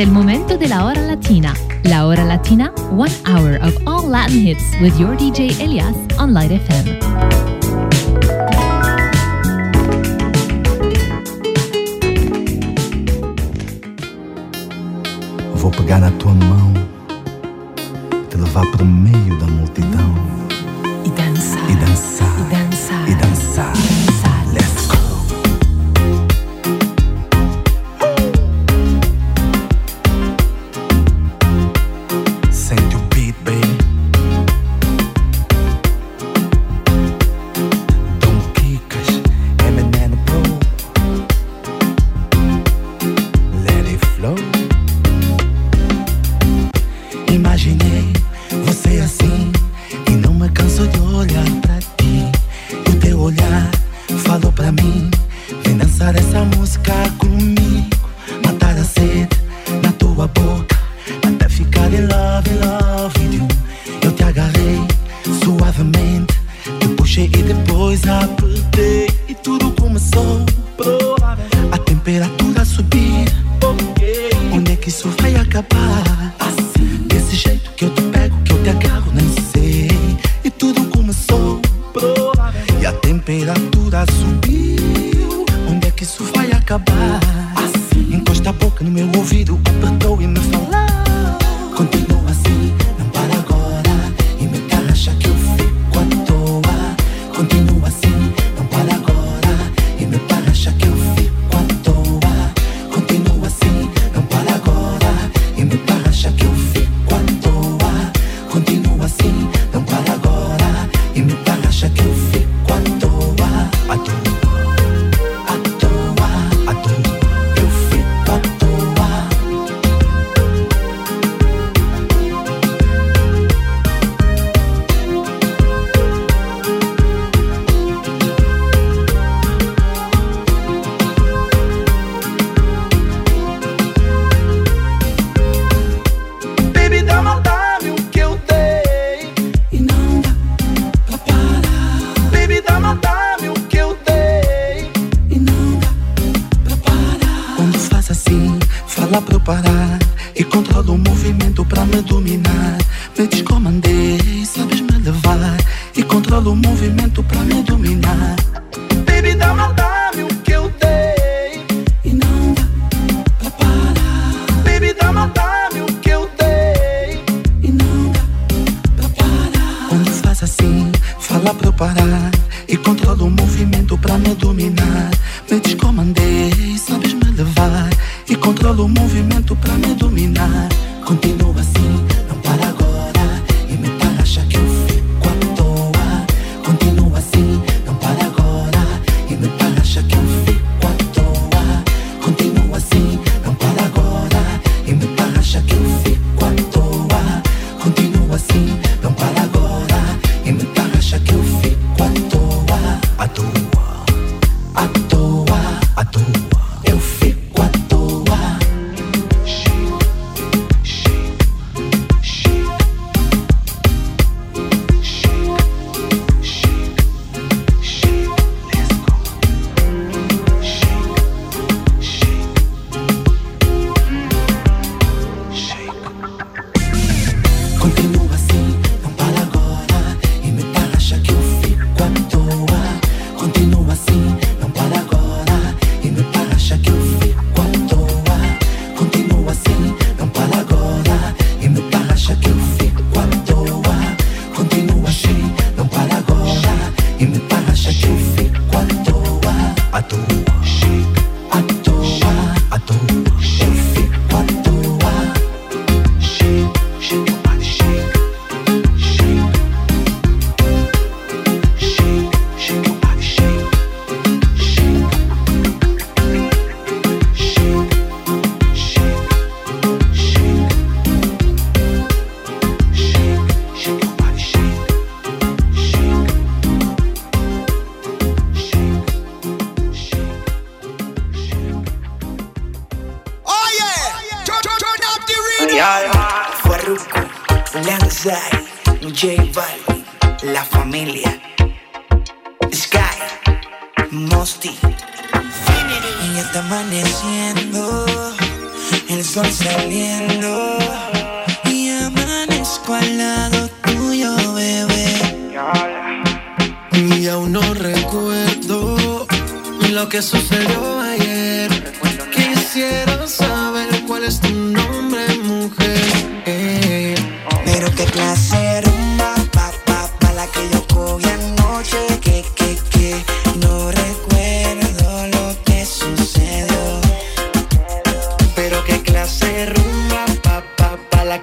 el momento de la hora latina. La hora latina, one hour of all Latin hits with your DJ Elias on Light FM. Vou pegar na tua mão, te levar meio que no meu ouvido apertou e me falou. Contigo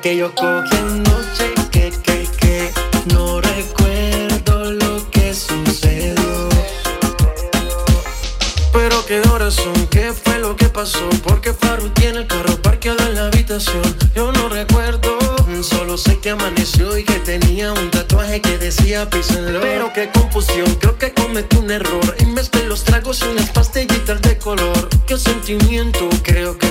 que yo cogí anoche, que, que, que no recuerdo lo que sucedió. Pero qué corazón, qué fue lo que pasó, porque Faru tiene el carro parqueado en la habitación. Yo no recuerdo, solo sé que amaneció y que tenía un tatuaje que decía písenlo. Pero qué confusión, creo que cometí un error. En vez de los tragos, y unas pastillitas de color. Qué sentimiento, creo que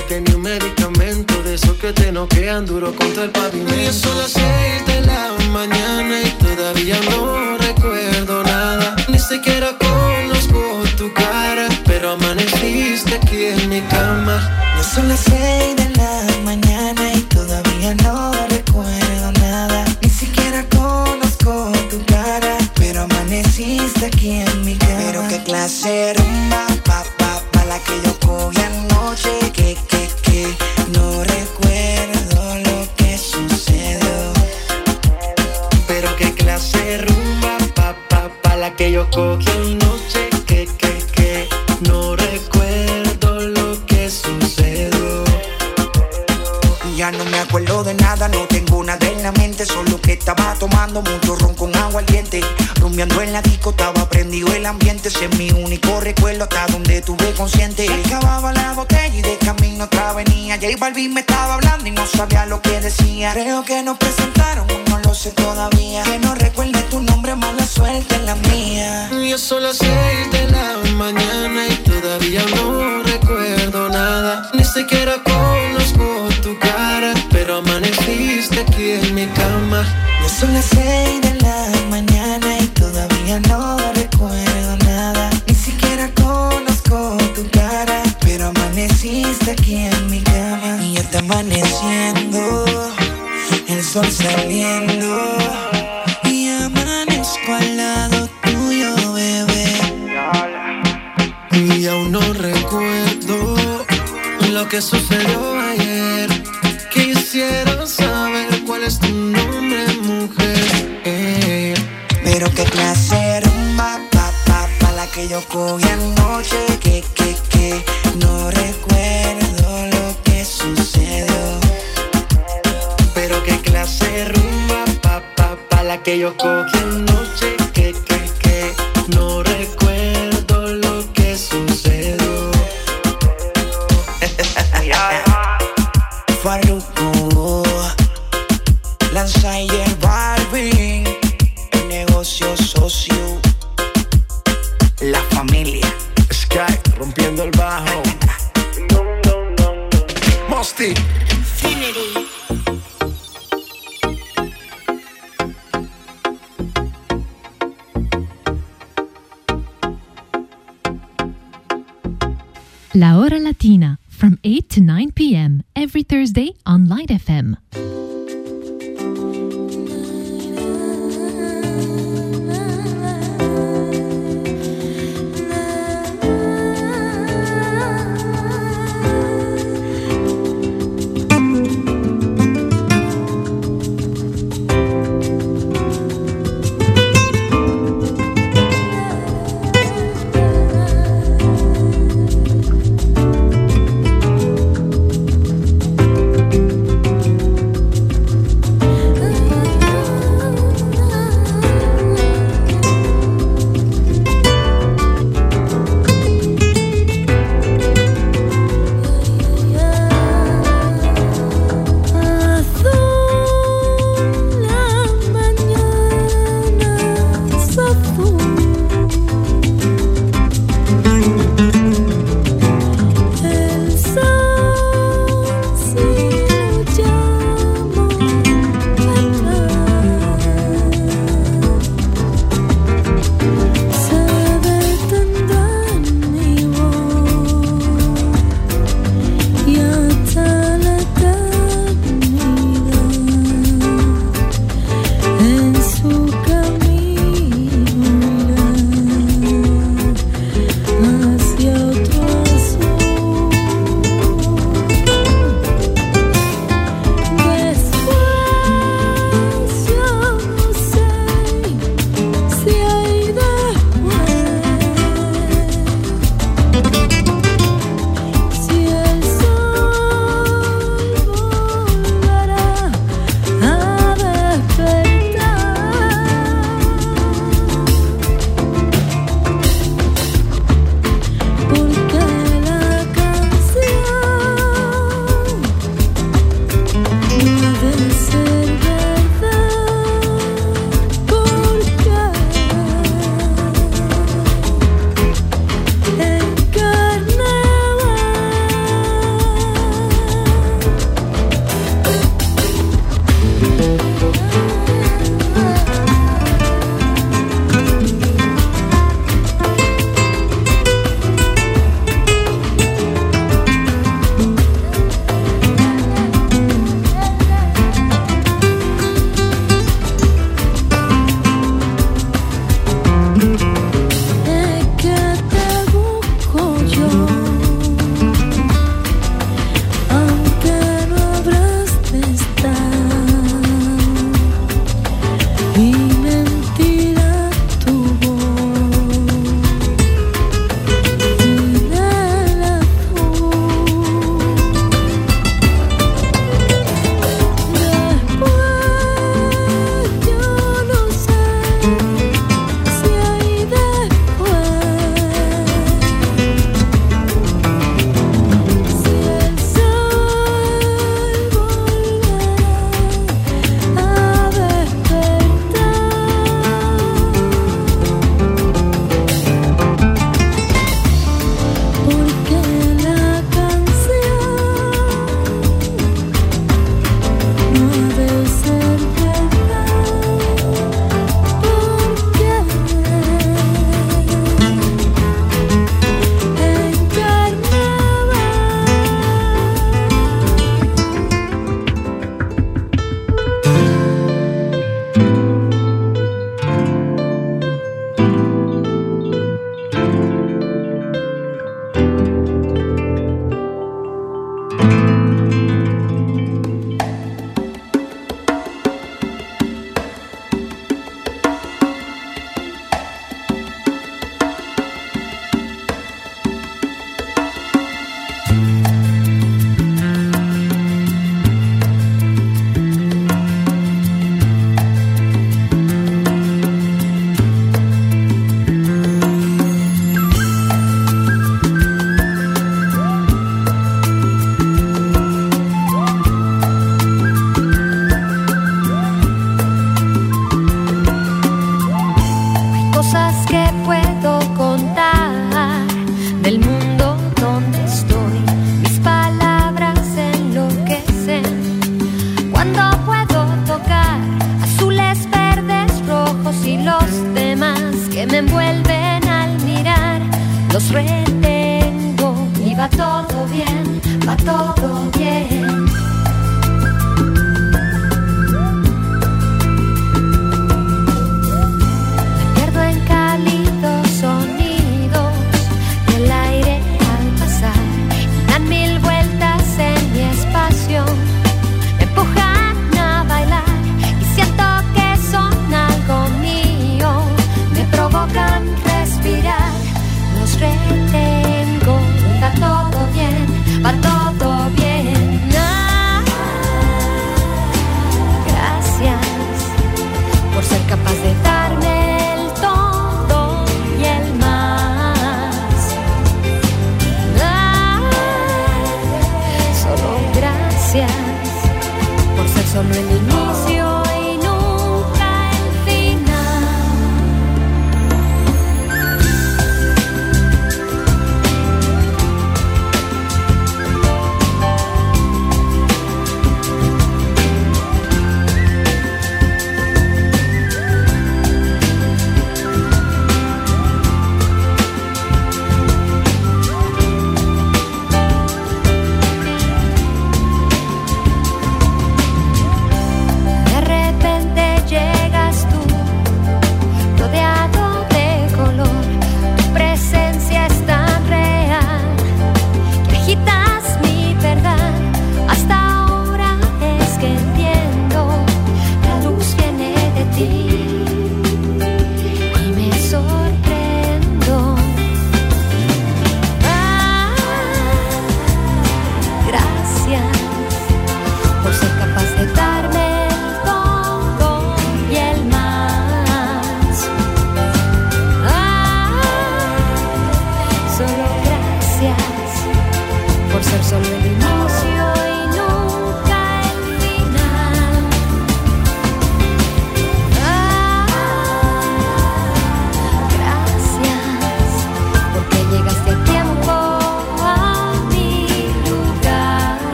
te noquean duro contra el pavimento. Son las seis de la mañana y todavía no recuerdo nada. Ni siquiera conozco tu cara, pero amaneciste aquí en mi cama. Son las seis vi me estaba hablando y no sabía lo que decía. Creo que nos presentaron, no lo sé todavía. Que no recuerde tu nombre, mala suerte la mía. Yo solo sé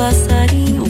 passarinho.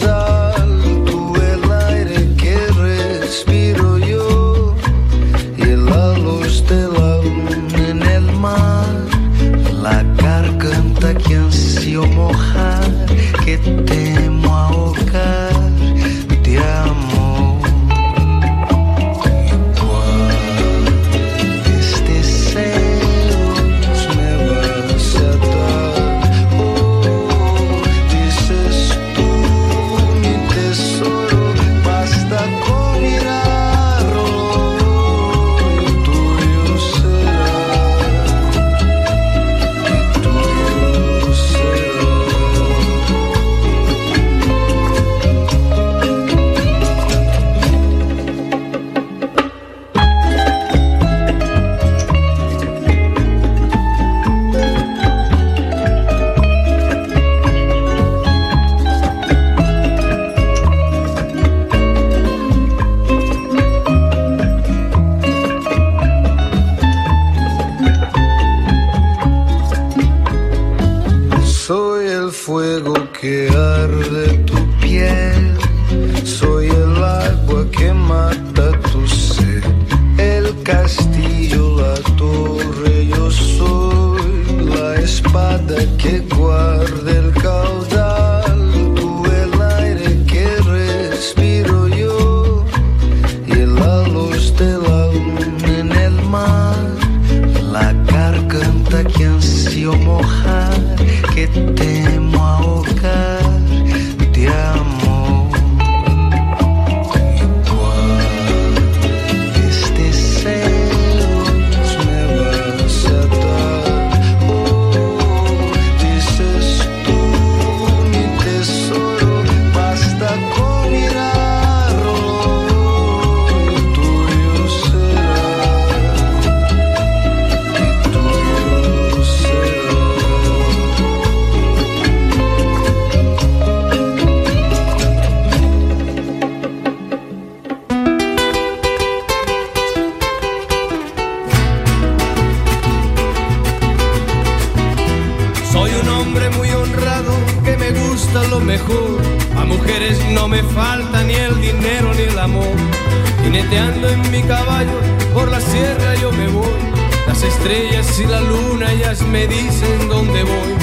luna, ellas me dicen dónde voy.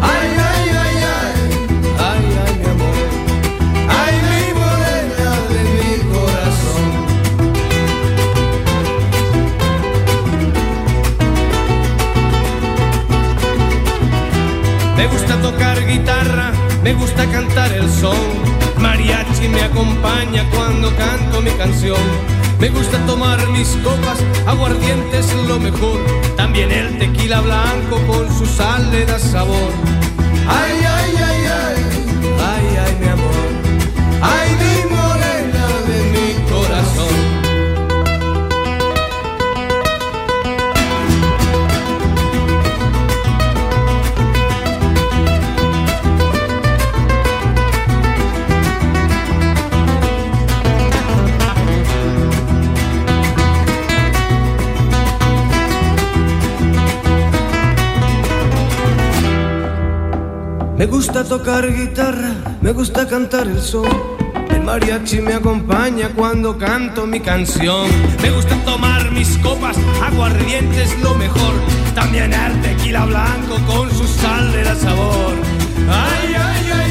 Ay, ay, ay, ay, ay, ay, mi amor. Ay, mi morena de mi corazón. Me gusta tocar guitarra, me gusta cantar el son. Mariachi me acompaña cuando canto mi canción. Me gusta tomar mis copas, aguardientes lo mejor también el tequila blanco con su sal le da sabor. Me gusta tocar guitarra, me gusta cantar el sol. El mariachi me acompaña cuando canto mi canción. Me gusta tomar mis copas, aguardientes es lo mejor. También el tequila blanco con su sal de la sabor. Ay, ay, ay.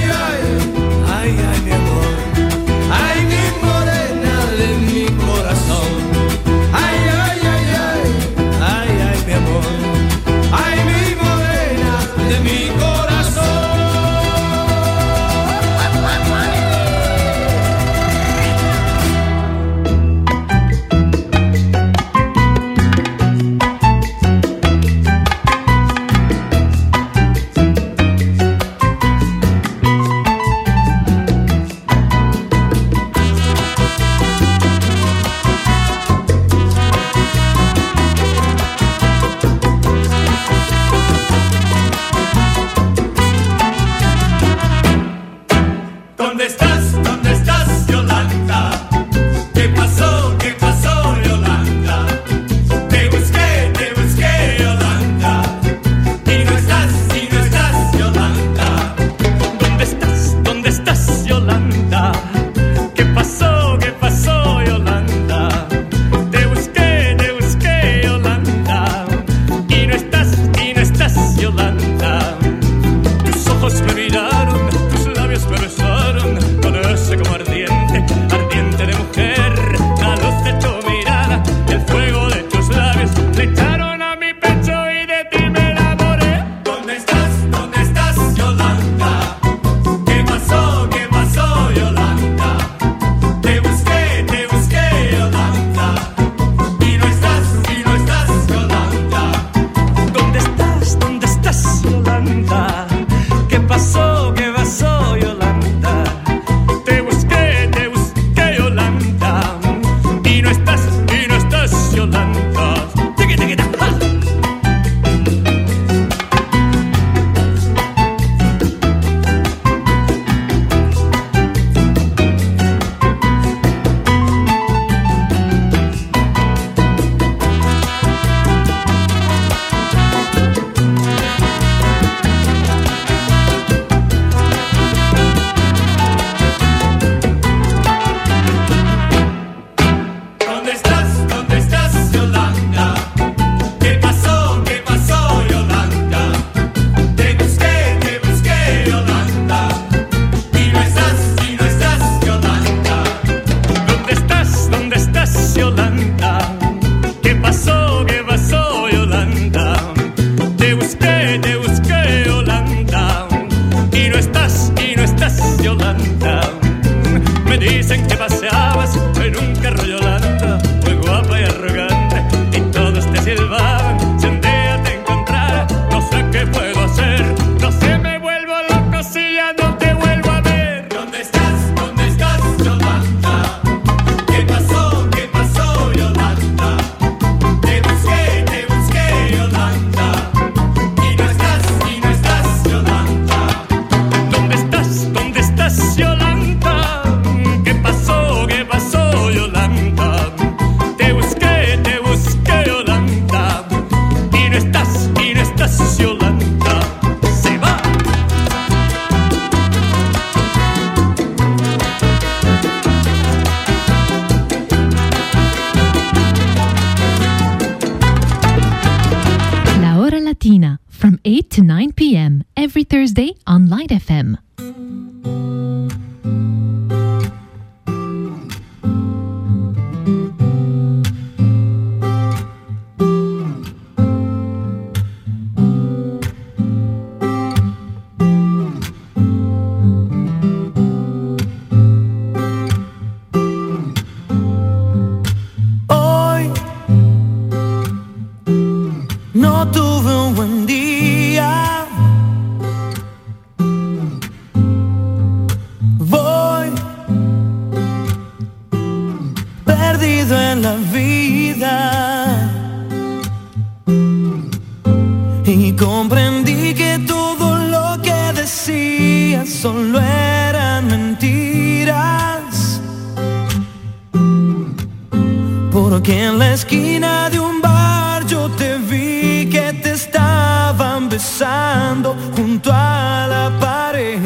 Porque en la esquina de un bar yo te vi que te estaban besando junto a la pared.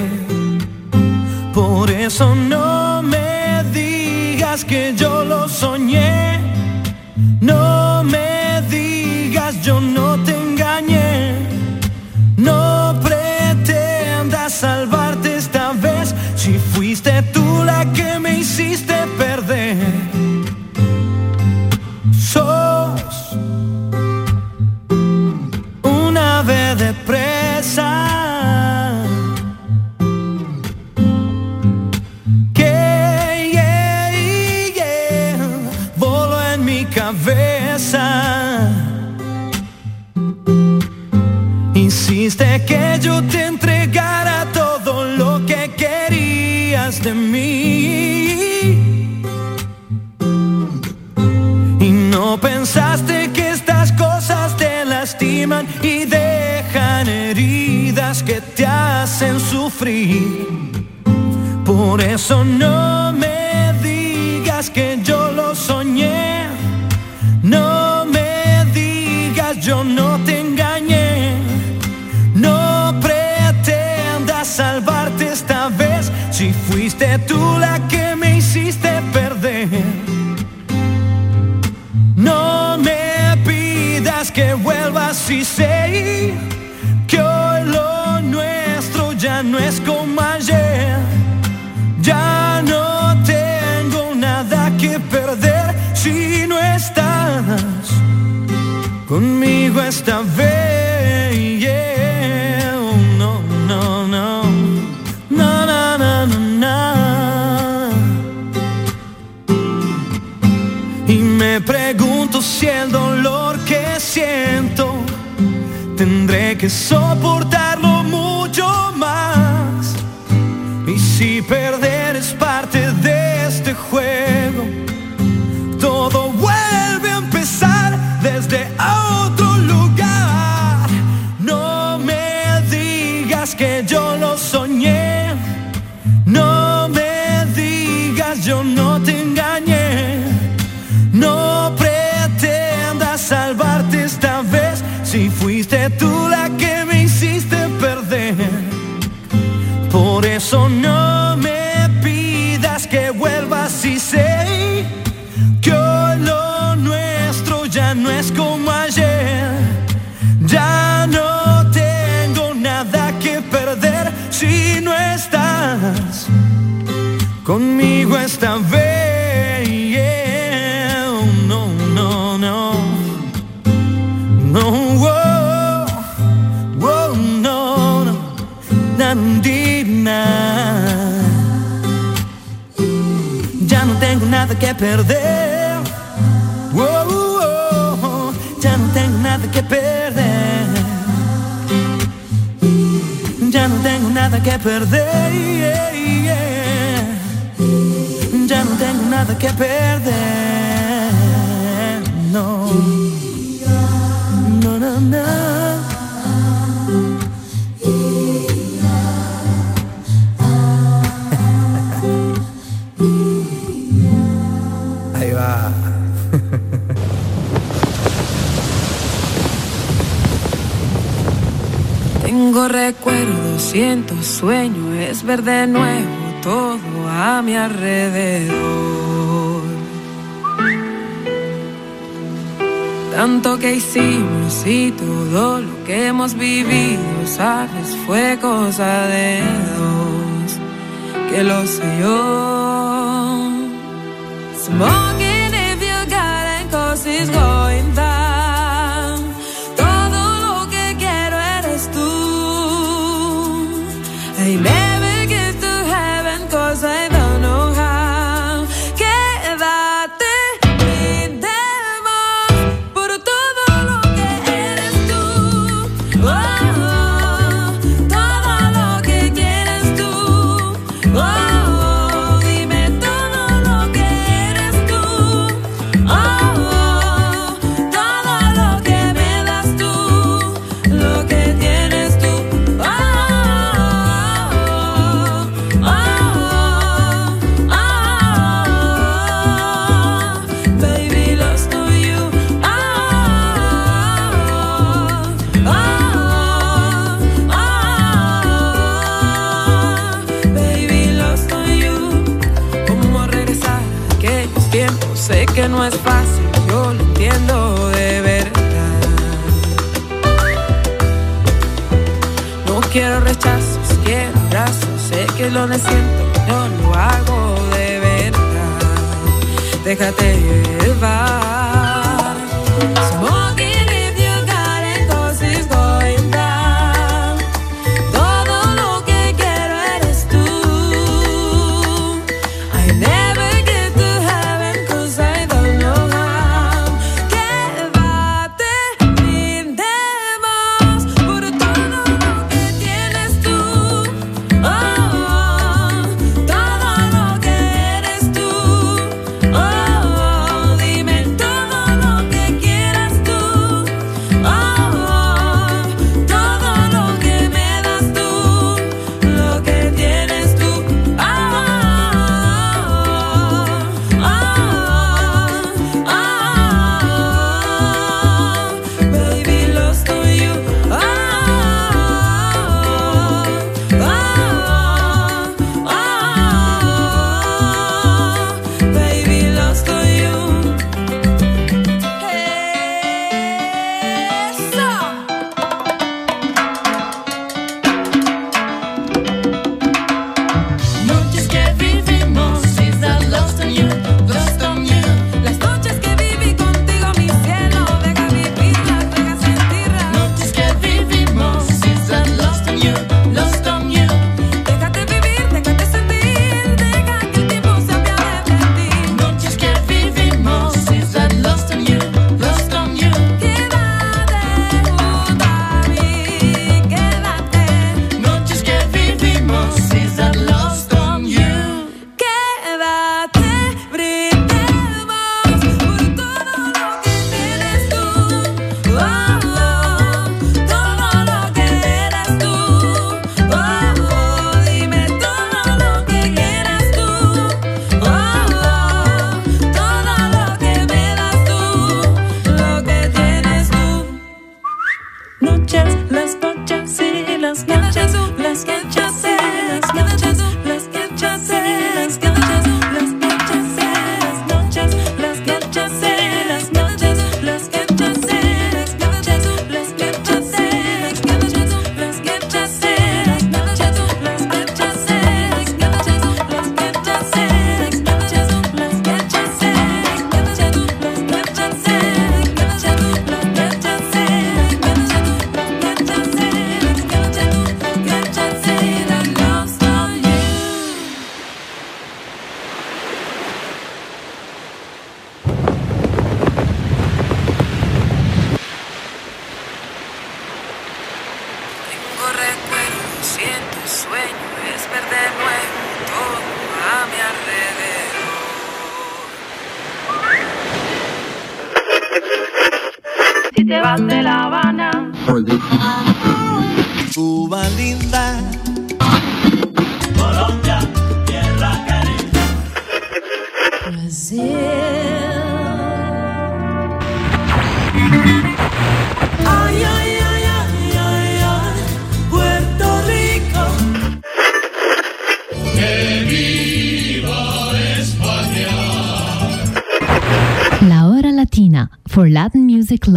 Por eso no me digas que yo lo soñé. No me digas yo no te Por eso no me pregunto si el dolor que siento tendré que soportarlo mucho más. Y si perder esta vez. yeah. No, no, no. No, oh, oh, no, no. Ya no tengo nada que perder. Oh, oh, oh, ya no tengo nada que perder. Ya no tengo nada que perder. Tengo nada que perder. No. No, no, no. Ahí va. Tengo recuerdos, siento sueño, es ver de nuevo todo a mi alrededor. Tanto que hicimos y todo lo que hemos vivido, sabes, fue cosa de dos, que lo sé yo. Smoking if you got it, cause it's lo siento, yo lo hago de verdad. Déjate llevar.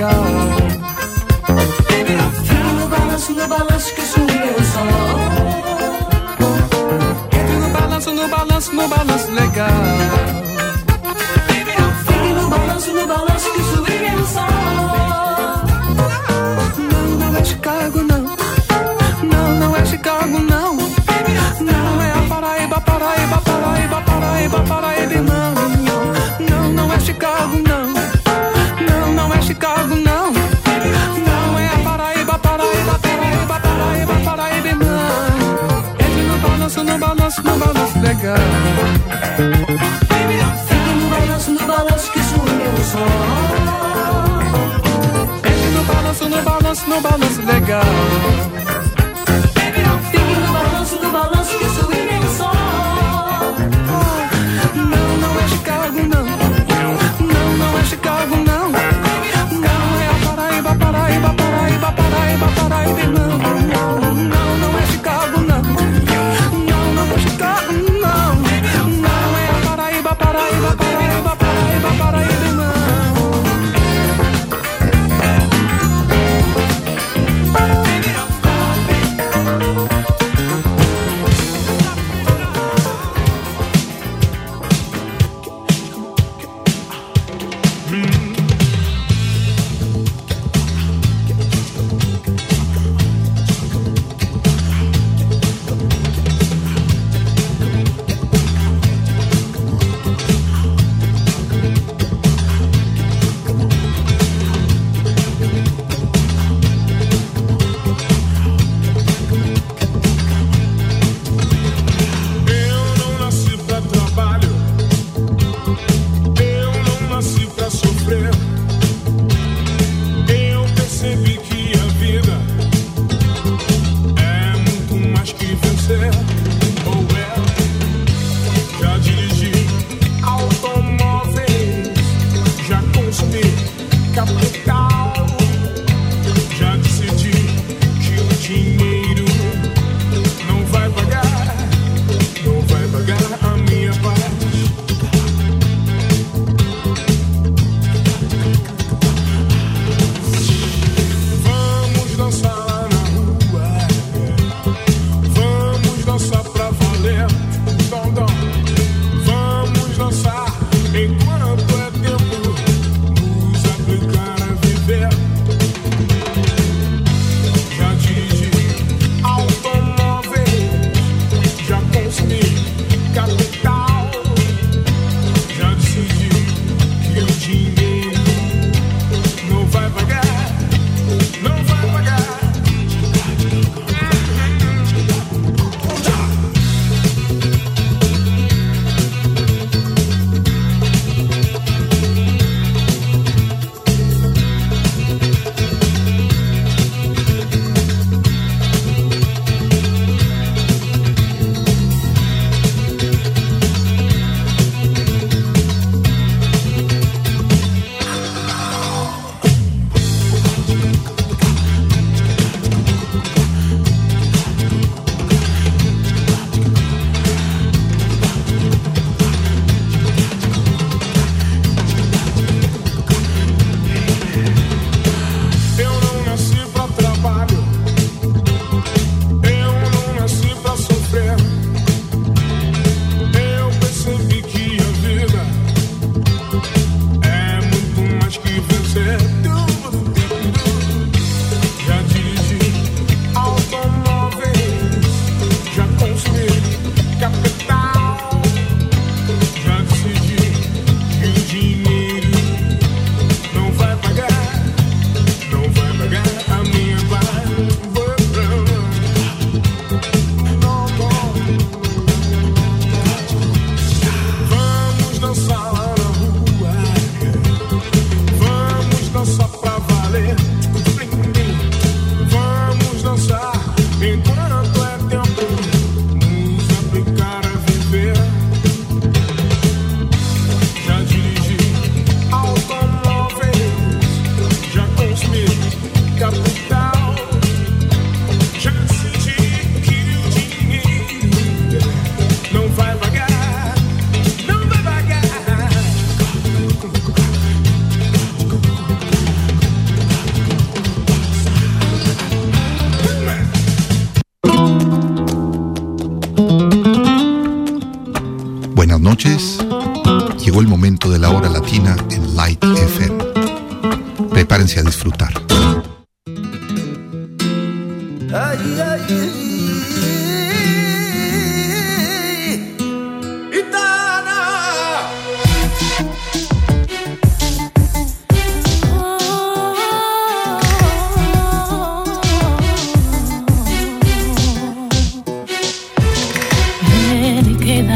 go.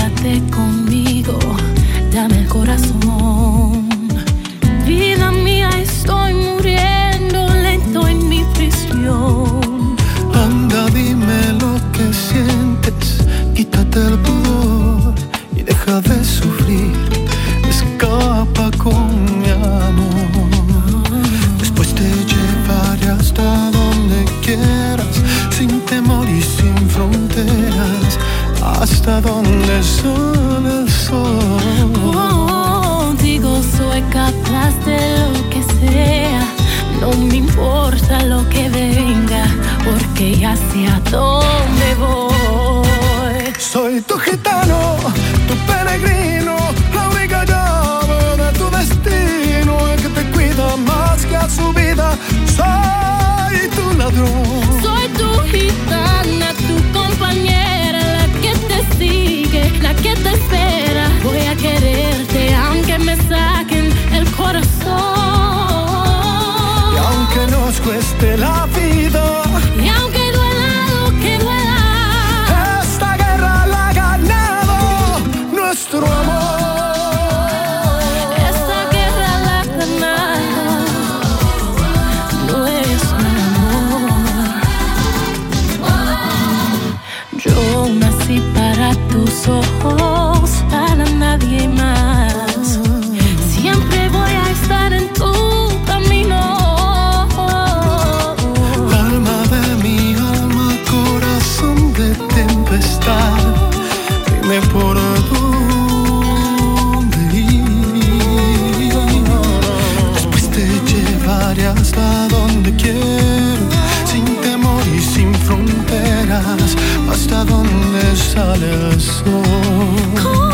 Quédate conmigo, Was der Wunde ist alles so. Komm.